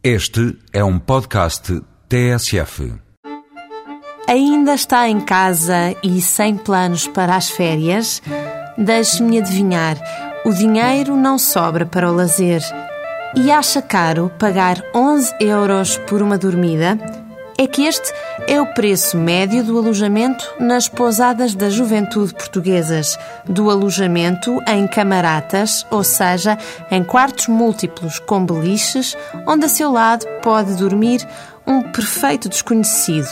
Este é um podcast TSF. Ainda está em casa e sem planos para as férias? Deixe-me adivinhar: o dinheiro não sobra para o lazer. E acha caro pagar 11 euros por uma dormida? É que este é o preço médio do alojamento nas pousadas da juventude portuguesas, do alojamento em camaratas, ou seja, em quartos múltiplos com beliches, onde a seu lado pode dormir um perfeito desconhecido.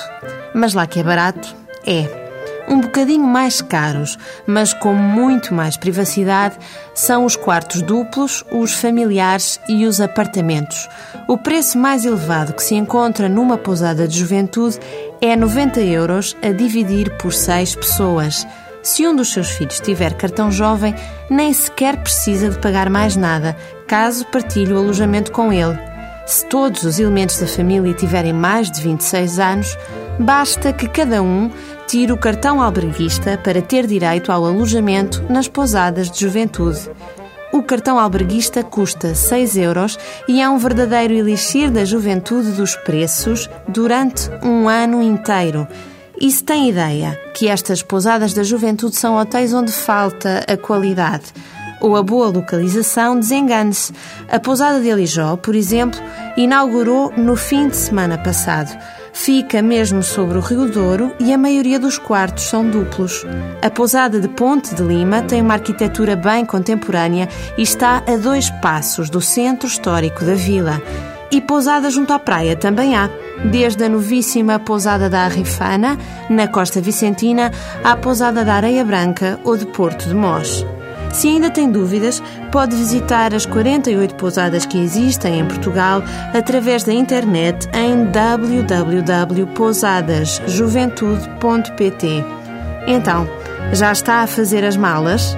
Mas lá que é barato, é um bocadinho mais caros, mas com muito mais privacidade, são os quartos duplos, os familiares e os apartamentos. O preço mais elevado que se encontra numa pousada de juventude é 90 euros a dividir por seis pessoas. Se um dos seus filhos tiver cartão jovem, nem sequer precisa de pagar mais nada, caso partilhe o alojamento com ele. Se todos os elementos da família tiverem mais de 26 anos, basta que cada um tire o cartão alberguista para ter direito ao alojamento nas pousadas de juventude. O cartão alberguista custa 6 euros e é um verdadeiro elixir da juventude dos preços durante um ano inteiro. E se tem ideia que estas pousadas da juventude são hotéis onde falta a qualidade ou a boa localização, desengane-se. A pousada de Elijó, por exemplo, inaugurou no fim de semana passado. Fica mesmo sobre o Rio Douro e a maioria dos quartos são duplos. A pousada de Ponte de Lima tem uma arquitetura bem contemporânea e está a dois passos do centro histórico da vila. E pousada junto à praia também há, desde a novíssima pousada da Arrifana, na Costa Vicentina, à pousada da Areia Branca ou de Porto de Mós. Se ainda tem dúvidas, pode visitar as 48 pousadas que existem em Portugal através da internet em www.pousadasjuventude.pt. Então, já está a fazer as malas?